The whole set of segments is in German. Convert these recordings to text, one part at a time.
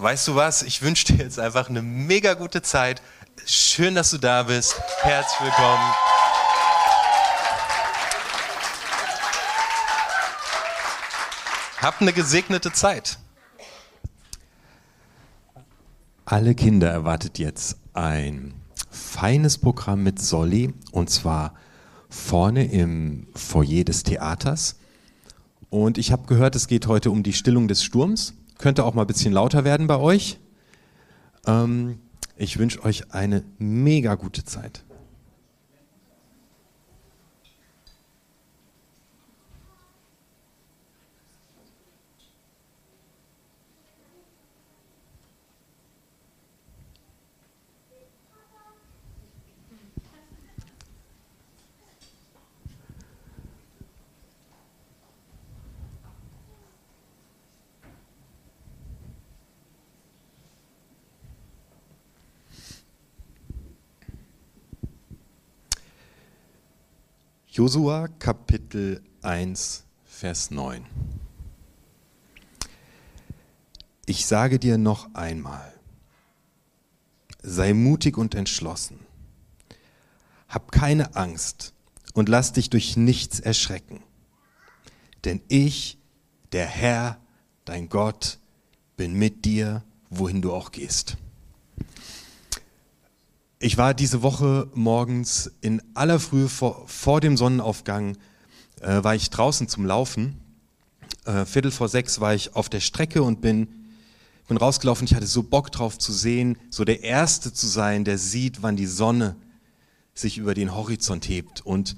weißt du was? Ich wünsche dir jetzt einfach eine mega gute Zeit. Schön, dass du da bist. Herzlich willkommen. Habt eine gesegnete Zeit. Alle Kinder erwartet jetzt ein feines Programm mit Solly und zwar vorne im Foyer des Theaters. Und ich habe gehört, es geht heute um die Stillung des Sturms. Könnte auch mal ein bisschen lauter werden bei euch. Ähm, ich wünsche euch eine mega gute Zeit. Josua Kapitel 1, Vers 9. Ich sage dir noch einmal, sei mutig und entschlossen. Hab keine Angst und lass dich durch nichts erschrecken. Denn ich, der Herr, dein Gott, bin mit dir, wohin du auch gehst. Ich war diese Woche morgens in aller Frühe vor, vor dem Sonnenaufgang, äh, war ich draußen zum Laufen. Äh, Viertel vor sechs war ich auf der Strecke und bin, bin rausgelaufen. Ich hatte so Bock drauf zu sehen, so der Erste zu sein, der sieht, wann die Sonne sich über den Horizont hebt. Und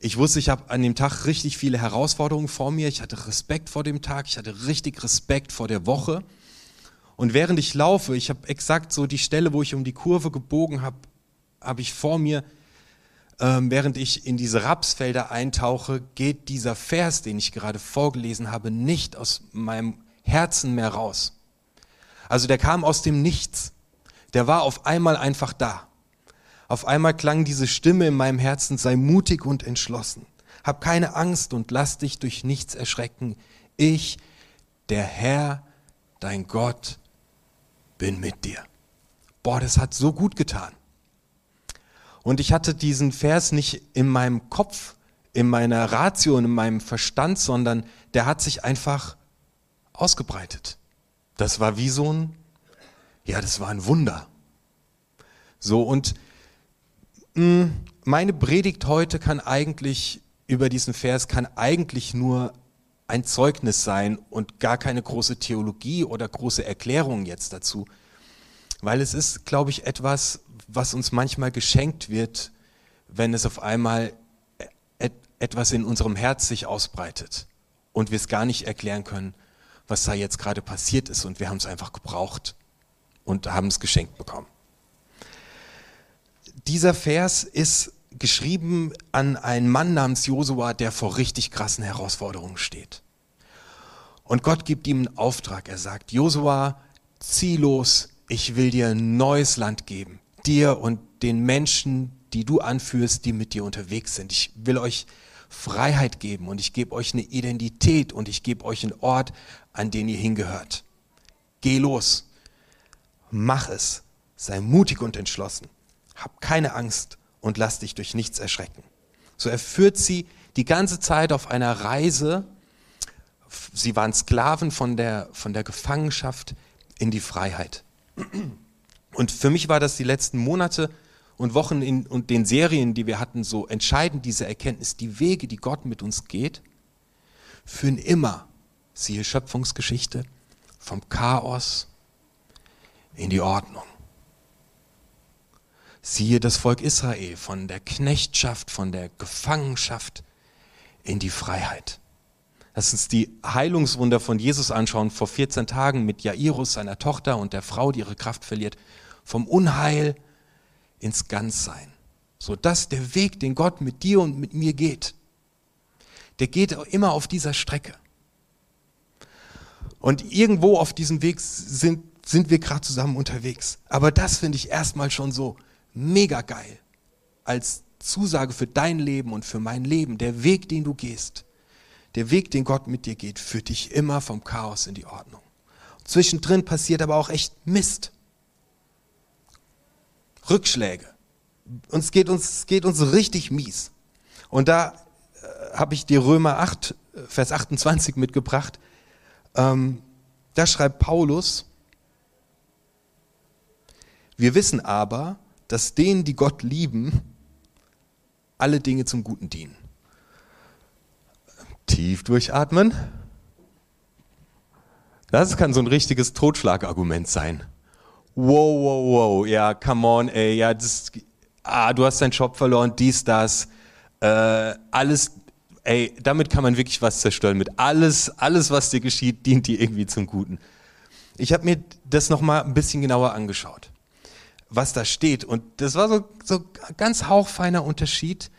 ich wusste, ich habe an dem Tag richtig viele Herausforderungen vor mir. Ich hatte Respekt vor dem Tag, ich hatte richtig Respekt vor der Woche. Und während ich laufe, ich habe exakt so die Stelle, wo ich um die Kurve gebogen habe, habe ich vor mir, ähm, während ich in diese Rapsfelder eintauche, geht dieser Vers, den ich gerade vorgelesen habe, nicht aus meinem Herzen mehr raus. Also der kam aus dem Nichts. Der war auf einmal einfach da. Auf einmal klang diese Stimme in meinem Herzen, sei mutig und entschlossen. Hab keine Angst und lass dich durch nichts erschrecken. Ich, der Herr, dein Gott, bin mit dir. Boah, das hat so gut getan. Und ich hatte diesen Vers nicht in meinem Kopf, in meiner Ratio, in meinem Verstand, sondern der hat sich einfach ausgebreitet. Das war wie so ein, ja, das war ein Wunder. So, und mh, hm, meine Predigt heute kann eigentlich über diesen Vers, kann eigentlich nur ein Zeugnis sein und gar keine große Theologie oder große Erklärung jetzt dazu. Weil es ist, glaube ich, etwas, was uns manchmal geschenkt wird, wenn es auf einmal etwas in unserem Herz sich ausbreitet und wir es gar nicht erklären können, was da jetzt gerade passiert ist und wir haben es einfach gebraucht und haben es geschenkt bekommen. Dieser Vers ist geschrieben an einen Mann namens Josua, der vor richtig krassen Herausforderungen steht. Und Gott gibt ihm einen Auftrag. Er sagt, Josua, zieh los, ich will dir ein neues Land geben. Dir und den Menschen, die du anführst, die mit dir unterwegs sind. Ich will euch Freiheit geben und ich gebe euch eine Identität und ich gebe euch einen Ort, an den ihr hingehört. Geh los, mach es, sei mutig und entschlossen, hab keine Angst und lass dich durch nichts erschrecken. So er führt sie die ganze Zeit auf einer Reise. Sie waren Sklaven von der, von der Gefangenschaft in die Freiheit. Und für mich war das die letzten Monate und Wochen in, und den Serien, die wir hatten, so entscheidend, diese Erkenntnis, die Wege, die Gott mit uns geht, führen immer, siehe Schöpfungsgeschichte, vom Chaos in die Ordnung. Siehe das Volk Israel von der Knechtschaft, von der Gefangenschaft in die Freiheit. Lass uns die Heilungswunder von Jesus anschauen vor 14 Tagen mit Jairus, seiner Tochter und der Frau, die ihre Kraft verliert. vom Unheil ins Ganzsein. So dass der Weg, den Gott mit dir und mit mir geht, der geht immer auf dieser Strecke. Und irgendwo auf diesem Weg sind, sind wir gerade zusammen unterwegs. Aber das finde ich erstmal schon so mega geil als Zusage für dein Leben und für mein Leben. Der Weg, den du gehst, der Weg, den Gott mit dir geht, führt dich immer vom Chaos in die Ordnung. Zwischendrin passiert aber auch echt Mist. Rückschläge. Uns geht uns, geht uns richtig mies. Und da äh, habe ich dir Römer 8, Vers 28 mitgebracht. Ähm, da schreibt Paulus, wir wissen aber, dass denen, die Gott lieben, alle Dinge zum Guten dienen. Tief durchatmen. Das kann so ein richtiges Totschlagargument sein. Wow, wow, wow, ja, come on, ey, ja, das, ah, du hast deinen Job verloren, dies, das, äh, alles, ey, damit kann man wirklich was zerstören. Mit alles, alles, was dir geschieht, dient dir irgendwie zum Guten. Ich habe mir das nochmal ein bisschen genauer angeschaut was da steht. Und das war so, so ganz hauchfeiner Unterschied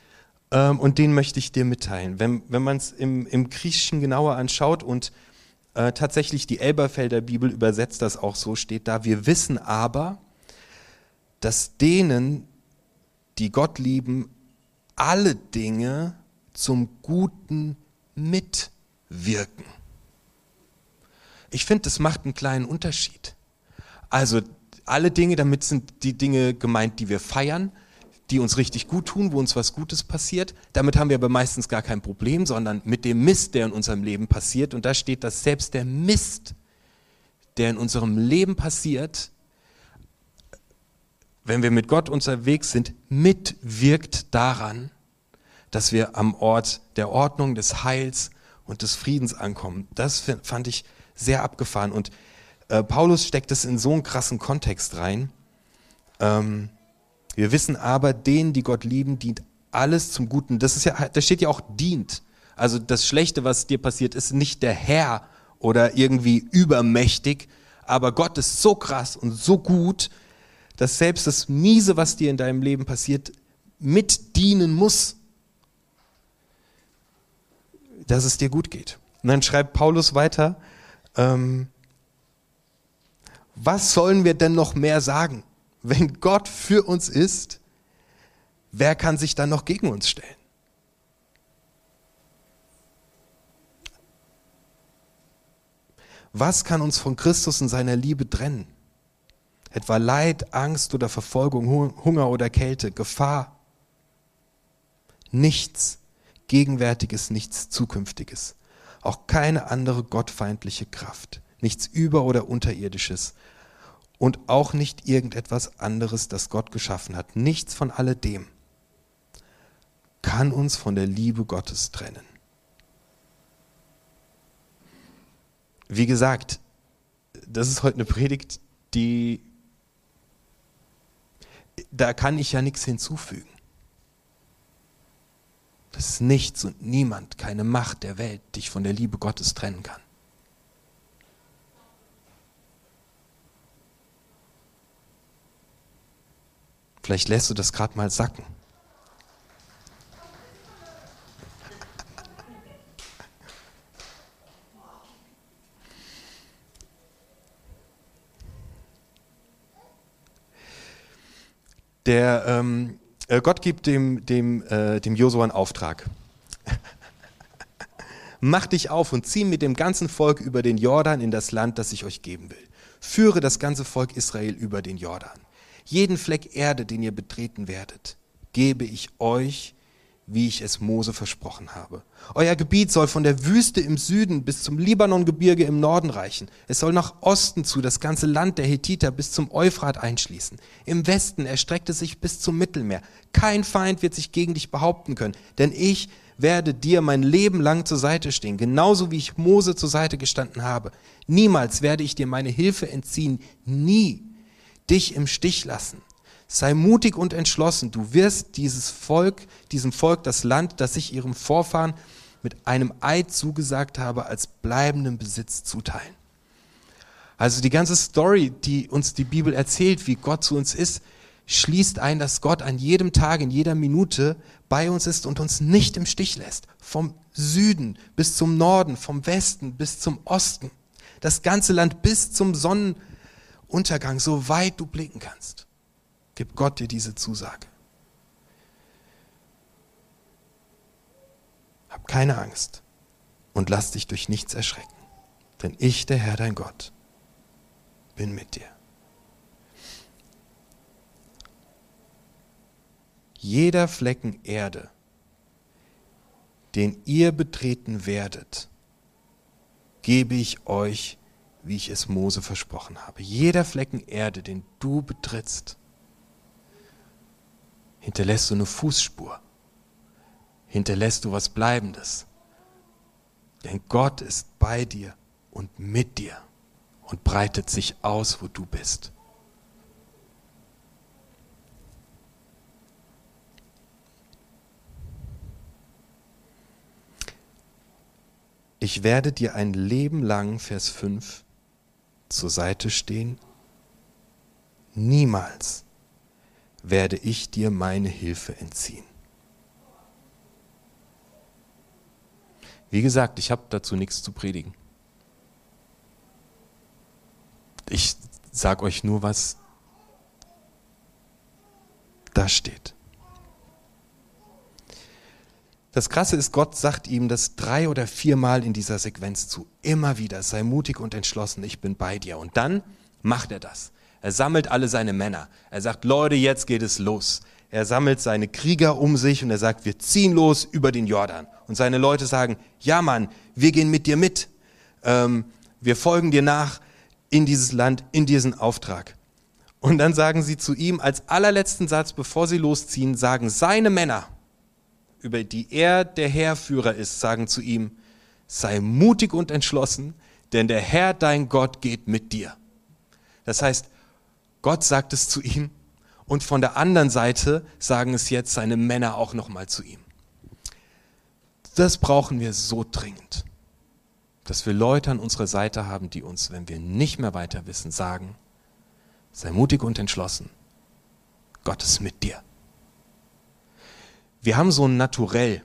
ähm, und den möchte ich dir mitteilen. Wenn, wenn man es im, im Griechischen genauer anschaut und äh, tatsächlich die Elberfelder Bibel übersetzt das auch so, steht da, wir wissen aber, dass denen, die Gott lieben, alle Dinge zum Guten mitwirken. Ich finde, das macht einen kleinen Unterschied. Also alle Dinge, damit sind die Dinge gemeint, die wir feiern, die uns richtig gut tun, wo uns was Gutes passiert. Damit haben wir aber meistens gar kein Problem, sondern mit dem Mist, der in unserem Leben passiert. Und da steht, dass selbst der Mist, der in unserem Leben passiert, wenn wir mit Gott unterwegs sind, mitwirkt daran, dass wir am Ort der Ordnung, des Heils und des Friedens ankommen. Das fand ich sehr abgefahren. Und äh, Paulus steckt es in so einen krassen Kontext rein. Ähm, wir wissen aber, denen, die Gott lieben, dient alles zum Guten. Das ist ja, da steht ja auch dient. Also das Schlechte, was dir passiert, ist nicht der Herr oder irgendwie übermächtig, aber Gott ist so krass und so gut, dass selbst das Miese, was dir in deinem Leben passiert, mit dienen muss, dass es dir gut geht. Und dann schreibt Paulus weiter, ähm, was sollen wir denn noch mehr sagen? Wenn Gott für uns ist, wer kann sich dann noch gegen uns stellen? Was kann uns von Christus und seiner Liebe trennen? Etwa Leid, Angst oder Verfolgung, Hunger oder Kälte, Gefahr? Nichts Gegenwärtiges, nichts Zukünftiges. Auch keine andere gottfeindliche Kraft nichts über- oder unterirdisches und auch nicht irgendetwas anderes, das Gott geschaffen hat. Nichts von alledem kann uns von der Liebe Gottes trennen. Wie gesagt, das ist heute eine Predigt, die da kann ich ja nichts hinzufügen. Das ist nichts und niemand, keine Macht der Welt, dich von der Liebe Gottes trennen kann. Vielleicht lässt du das gerade mal sacken. Der ähm, äh, Gott gibt dem, dem, äh, dem Josua einen Auftrag. Mach dich auf und zieh mit dem ganzen Volk über den Jordan in das Land, das ich euch geben will. Führe das ganze Volk Israel über den Jordan. Jeden Fleck Erde, den ihr betreten werdet, gebe ich euch, wie ich es Mose versprochen habe. Euer Gebiet soll von der Wüste im Süden bis zum Libanongebirge im Norden reichen. Es soll nach Osten zu das ganze Land der Hethiter bis zum Euphrat einschließen. Im Westen erstreckt es sich bis zum Mittelmeer. Kein Feind wird sich gegen dich behaupten können, denn ich werde dir mein Leben lang zur Seite stehen, genauso wie ich Mose zur Seite gestanden habe. Niemals werde ich dir meine Hilfe entziehen, nie dich im Stich lassen. Sei mutig und entschlossen. Du wirst dieses Volk, diesem Volk das Land, das ich ihrem Vorfahren mit einem Eid zugesagt habe, als bleibenden Besitz zuteilen. Also die ganze Story, die uns die Bibel erzählt, wie Gott zu uns ist, schließt ein, dass Gott an jedem Tag, in jeder Minute bei uns ist und uns nicht im Stich lässt. Vom Süden bis zum Norden, vom Westen bis zum Osten. Das ganze Land bis zum Sonnenuntergang, so weit du blicken kannst, gibt Gott dir diese Zusage. Hab keine Angst und lass dich durch nichts erschrecken, denn ich, der Herr dein Gott, bin mit dir. Jeder Flecken Erde, den ihr betreten werdet, gebe ich euch, wie ich es Mose versprochen habe. Jeder Flecken Erde, den du betrittst, hinterlässt du eine Fußspur, hinterlässt du was Bleibendes. Denn Gott ist bei dir und mit dir und breitet sich aus, wo du bist. Ich werde dir ein Leben lang, Vers 5, zur Seite stehen. Niemals werde ich dir meine Hilfe entziehen. Wie gesagt, ich habe dazu nichts zu predigen. Ich sage euch nur, was da steht. Das Krasse ist, Gott sagt ihm das drei oder viermal in dieser Sequenz zu. Immer wieder, sei mutig und entschlossen, ich bin bei dir. Und dann macht er das. Er sammelt alle seine Männer. Er sagt, Leute, jetzt geht es los. Er sammelt seine Krieger um sich und er sagt, wir ziehen los über den Jordan. Und seine Leute sagen, ja Mann, wir gehen mit dir mit. Ähm, wir folgen dir nach in dieses Land, in diesen Auftrag. Und dann sagen sie zu ihm als allerletzten Satz, bevor sie losziehen, sagen seine Männer, über die er der Heerführer ist, sagen zu ihm, sei mutig und entschlossen, denn der Herr dein Gott geht mit dir. Das heißt, Gott sagt es zu ihm und von der anderen Seite sagen es jetzt seine Männer auch nochmal zu ihm. Das brauchen wir so dringend, dass wir Leute an unserer Seite haben, die uns, wenn wir nicht mehr weiter wissen, sagen, sei mutig und entschlossen. Gott ist mit dir. Wir haben so ein Naturell,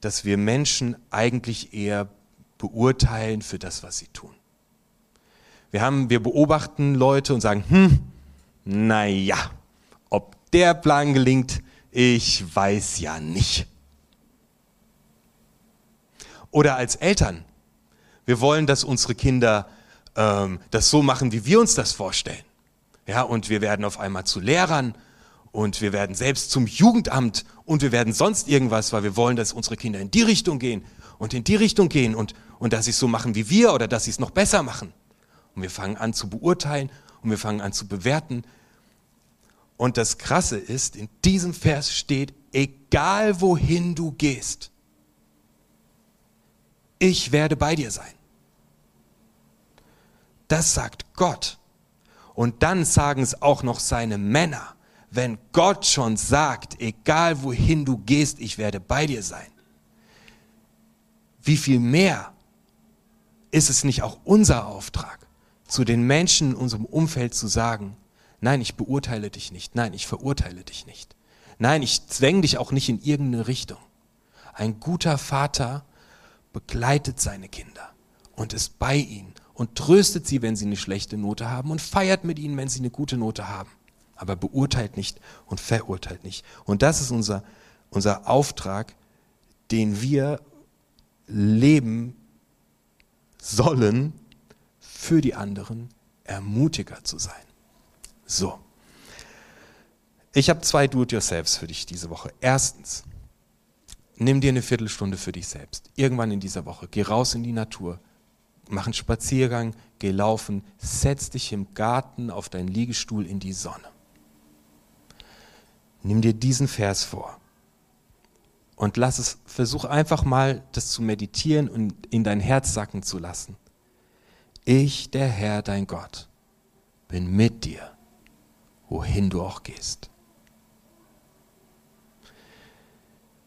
dass wir Menschen eigentlich eher beurteilen für das, was sie tun. Wir, haben, wir beobachten Leute und sagen, hm, naja, ob der Plan gelingt, ich weiß ja nicht. Oder als Eltern. Wir wollen, dass unsere Kinder ähm, das so machen, wie wir uns das vorstellen. Ja, und wir werden auf einmal zu Lehrern und wir werden selbst zum Jugendamt und wir werden sonst irgendwas, weil wir wollen, dass unsere Kinder in die Richtung gehen und in die Richtung gehen und, und dass sie es so machen wie wir oder dass sie es noch besser machen. Und wir fangen an zu beurteilen und wir fangen an zu bewerten. Und das Krasse ist, in diesem Vers steht, egal wohin du gehst, ich werde bei dir sein. Das sagt Gott. Und dann sagen es auch noch seine Männer. Wenn Gott schon sagt, egal wohin du gehst, ich werde bei dir sein. Wie viel mehr ist es nicht auch unser Auftrag, zu den Menschen in unserem Umfeld zu sagen, nein, ich beurteile dich nicht, nein, ich verurteile dich nicht, nein, ich zwänge dich auch nicht in irgendeine Richtung. Ein guter Vater begleitet seine Kinder und ist bei ihnen und tröstet sie, wenn sie eine schlechte Note haben und feiert mit ihnen, wenn sie eine gute Note haben. Aber beurteilt nicht und verurteilt nicht. Und das ist unser, unser Auftrag, den wir leben sollen, für die anderen Ermutiger zu sein. So. Ich habe zwei Do-it-yourselfs für dich diese Woche. Erstens, Nimm dir eine Viertelstunde für dich selbst. Irgendwann in dieser Woche. Geh raus in die Natur. Mach einen Spaziergang, geh laufen, setz dich im Garten auf deinen Liegestuhl in die Sonne. Nimm dir diesen Vers vor und lass es, versuch einfach mal das zu meditieren und in dein Herz sacken zu lassen. Ich, der Herr, dein Gott, bin mit dir, wohin du auch gehst.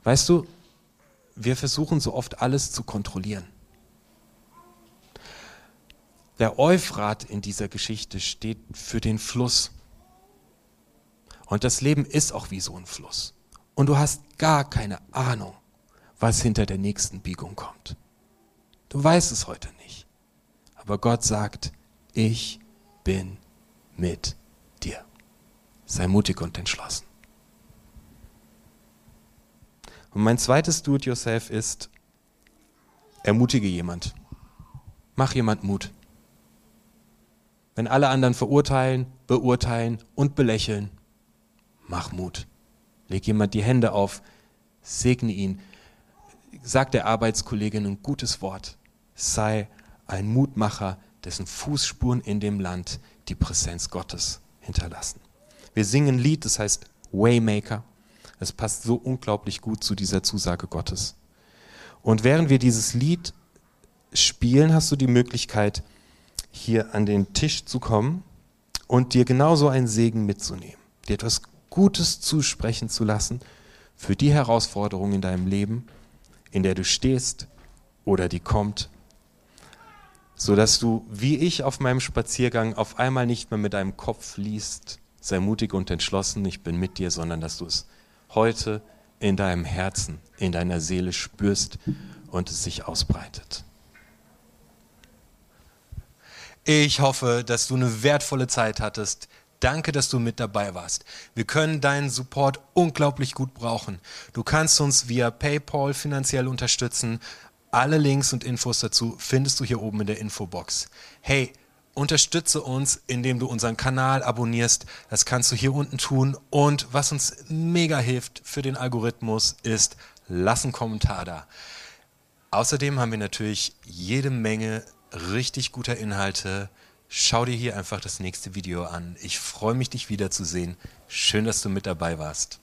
Weißt du, wir versuchen so oft alles zu kontrollieren. Der Euphrat in dieser Geschichte steht für den Fluss. Und das Leben ist auch wie so ein Fluss. Und du hast gar keine Ahnung, was hinter der nächsten Biegung kommt. Du weißt es heute nicht. Aber Gott sagt, ich bin mit dir. Sei mutig und entschlossen. Und mein zweites Do-it-yourself ist, ermutige jemand. Mach jemand Mut. Wenn alle anderen verurteilen, beurteilen und belächeln, mach Mut. Leg jemand die Hände auf, segne ihn, sag der Arbeitskollegin ein gutes Wort. Sei ein Mutmacher, dessen Fußspuren in dem Land die Präsenz Gottes hinterlassen. Wir singen ein Lied, das heißt Waymaker. Es passt so unglaublich gut zu dieser Zusage Gottes. Und während wir dieses Lied spielen, hast du die Möglichkeit, hier an den Tisch zu kommen und dir genauso einen Segen mitzunehmen, dir etwas Gutes zusprechen zu lassen für die Herausforderung in deinem Leben, in der du stehst oder die kommt, sodass du, wie ich auf meinem Spaziergang, auf einmal nicht mehr mit deinem Kopf liest, sei mutig und entschlossen, ich bin mit dir, sondern dass du es heute in deinem Herzen, in deiner Seele spürst und es sich ausbreitet. Ich hoffe, dass du eine wertvolle Zeit hattest. Danke, dass du mit dabei warst. Wir können deinen Support unglaublich gut brauchen. Du kannst uns via PayPal finanziell unterstützen. Alle Links und Infos dazu findest du hier oben in der Infobox. Hey, unterstütze uns, indem du unseren Kanal abonnierst. Das kannst du hier unten tun. Und was uns mega hilft für den Algorithmus ist, lass einen Kommentar da. Außerdem haben wir natürlich jede Menge richtig guter Inhalte. Schau dir hier einfach das nächste Video an. Ich freue mich, dich wiederzusehen. Schön, dass du mit dabei warst.